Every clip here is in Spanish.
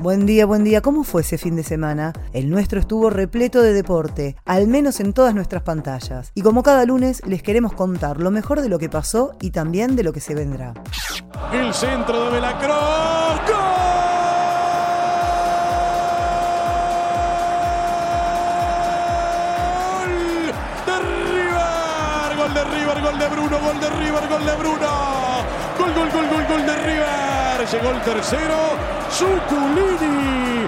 Buen día, buen día. ¿Cómo fue ese fin de semana? El nuestro estuvo repleto de deporte, al menos en todas nuestras pantallas. Y como cada lunes, les queremos contar lo mejor de lo que pasó y también de lo que se vendrá. El centro de River. Gol de River, gol de Bruno, gol de River, gol de Bruno. Llegó el tercero. Suculini.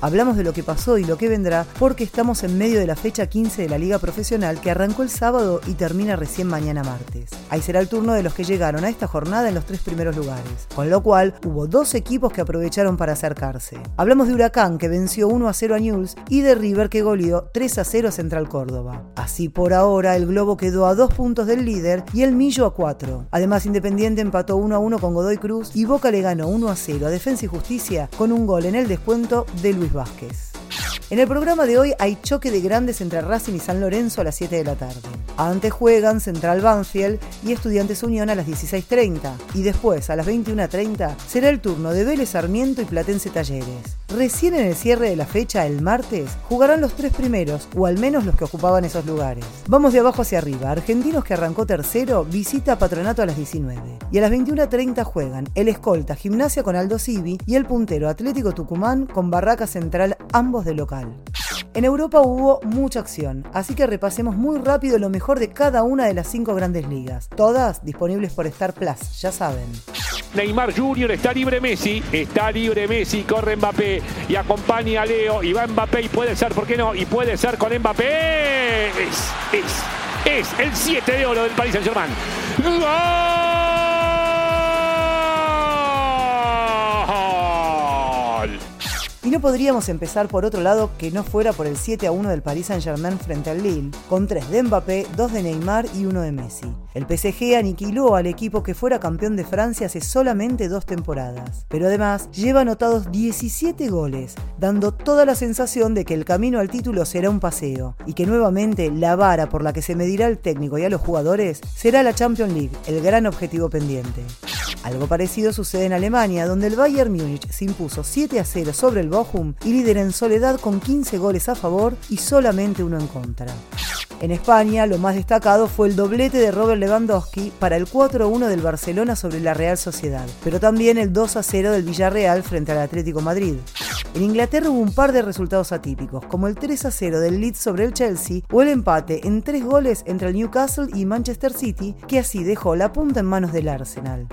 Hablamos de lo que pasó y lo que vendrá porque estamos en medio de la fecha 15 de la Liga Profesional que arrancó el sábado y termina recién mañana martes. Ahí será el turno de los que llegaron a esta jornada en los tres primeros lugares, con lo cual hubo dos equipos que aprovecharon para acercarse. Hablamos de Huracán que venció 1 a 0 a Newell's y de River que goleó 3 a 0 a Central Córdoba. Así por ahora el Globo quedó a dos puntos del líder y el Millo a 4. Además Independiente empató 1 a 1 con Godoy Cruz y Boca le ganó 1 a 0 a Defensa y Justicia con un gol en el descuento de Luis Vázquez. En el programa de hoy hay choque de grandes entre Racing y San Lorenzo a las 7 de la tarde. Antes juegan Central Banfield y Estudiantes Unión a las 16.30. Y después, a las 21.30, será el turno de Vélez Sarmiento y Platense Talleres. Recién en el cierre de la fecha, el martes, jugarán los tres primeros, o al menos los que ocupaban esos lugares. Vamos de abajo hacia arriba. Argentinos que arrancó tercero visita Patronato a las 19. Y a las 21.30 juegan el escolta Gimnasia con Aldo Civi y el puntero Atlético Tucumán con Barraca Central, ambos de local. En Europa hubo mucha acción, así que repasemos muy rápido lo mejor de cada una de las cinco grandes ligas, todas disponibles por Star Plus, ya saben. Neymar Jr. está libre Messi, está libre Messi, corre Mbappé y acompaña a Leo y va Mbappé y puede ser, ¿por qué no? Y puede ser con Mbappé. Es, es, es el 7 de oro del Paris Saint Germain. ¡Gol! Y no podríamos empezar por otro lado que no fuera por el 7 a 1 del Paris Saint-Germain frente al Lille, con 3 de Mbappé, 2 de Neymar y 1 de Messi. El PSG aniquiló al equipo que fuera campeón de Francia hace solamente dos temporadas, pero además lleva anotados 17 goles, dando toda la sensación de que el camino al título será un paseo y que nuevamente la vara por la que se medirá al técnico y a los jugadores será la Champions League, el gran objetivo pendiente. Algo parecido sucede en Alemania, donde el Bayern Múnich se impuso 7 a 0 sobre el Bochum y lidera en soledad con 15 goles a favor y solamente uno en contra. En España, lo más destacado fue el doblete de Robert Lewandowski para el 4-1 del Barcelona sobre la Real Sociedad, pero también el 2-0 del Villarreal frente al Atlético Madrid. En Inglaterra hubo un par de resultados atípicos, como el 3-0 del Leeds sobre el Chelsea o el empate en tres goles entre el Newcastle y Manchester City, que así dejó la punta en manos del Arsenal.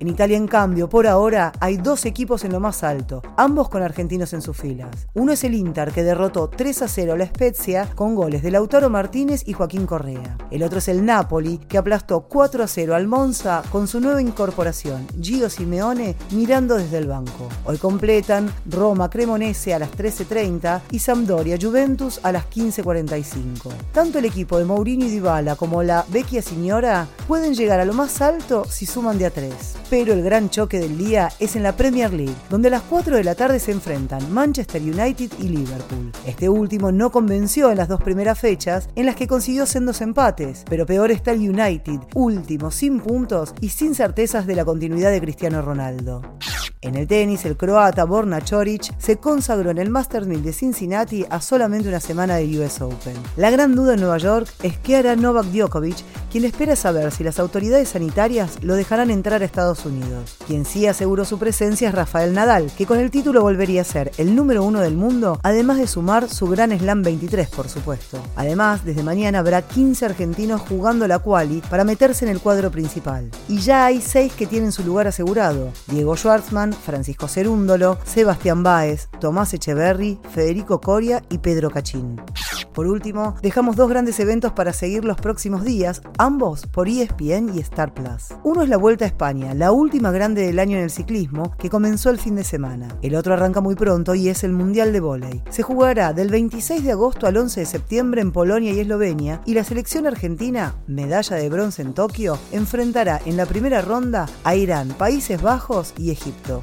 En Italia, en cambio, por ahora hay dos equipos en lo más alto, ambos con argentinos en sus filas. Uno es el Inter, que derrotó 3 a 0 a la Spezia con goles de Lautaro Martínez y Joaquín Correa. El otro es el Napoli, que aplastó 4 a 0 al Monza con su nueva incorporación, Gio Simeone, mirando desde el banco. Hoy completan Roma Cremonese a las 13.30 y Sampdoria Juventus a las 15.45. Tanto el equipo de Mourinho y Dybala como la Vecchia Signora pueden llegar a lo más alto si suman de a 3. Pero el gran choque del día es en la Premier League, donde a las 4 de la tarde se enfrentan Manchester United y Liverpool. Este último no convenció en las dos primeras fechas, en las que consiguió sendos empates, pero peor está el United, último, sin puntos y sin certezas de la continuidad de Cristiano Ronaldo. En el tenis, el croata Borna Choric se consagró en el Masters 1000 de Cincinnati a solamente una semana de US Open. La gran duda en Nueva York es qué hará Novak Djokovic, quien espera saber si las autoridades sanitarias lo dejarán entrar a Estados Unidos. Quien sí aseguró su presencia es Rafael Nadal, que con el título volvería a ser el número uno del mundo, además de sumar su gran Slam 23, por supuesto. Además, desde mañana habrá 15 argentinos jugando la quali para meterse en el cuadro principal. Y ya hay 6 que tienen su lugar asegurado. Diego Schwartzman, Francisco Cerúndolo, Sebastián Báez, Tomás Echeverry, Federico Coria y Pedro Cachín. Por último, dejamos dos grandes eventos para seguir los próximos días, ambos por ESPN y Star Plus. Uno es la Vuelta a España, la última grande del año en el ciclismo, que comenzó el fin de semana. El otro arranca muy pronto y es el Mundial de Voley. Se jugará del 26 de agosto al 11 de septiembre en Polonia y Eslovenia y la selección argentina, medalla de bronce en Tokio, enfrentará en la primera ronda a Irán, Países Bajos y Egipto.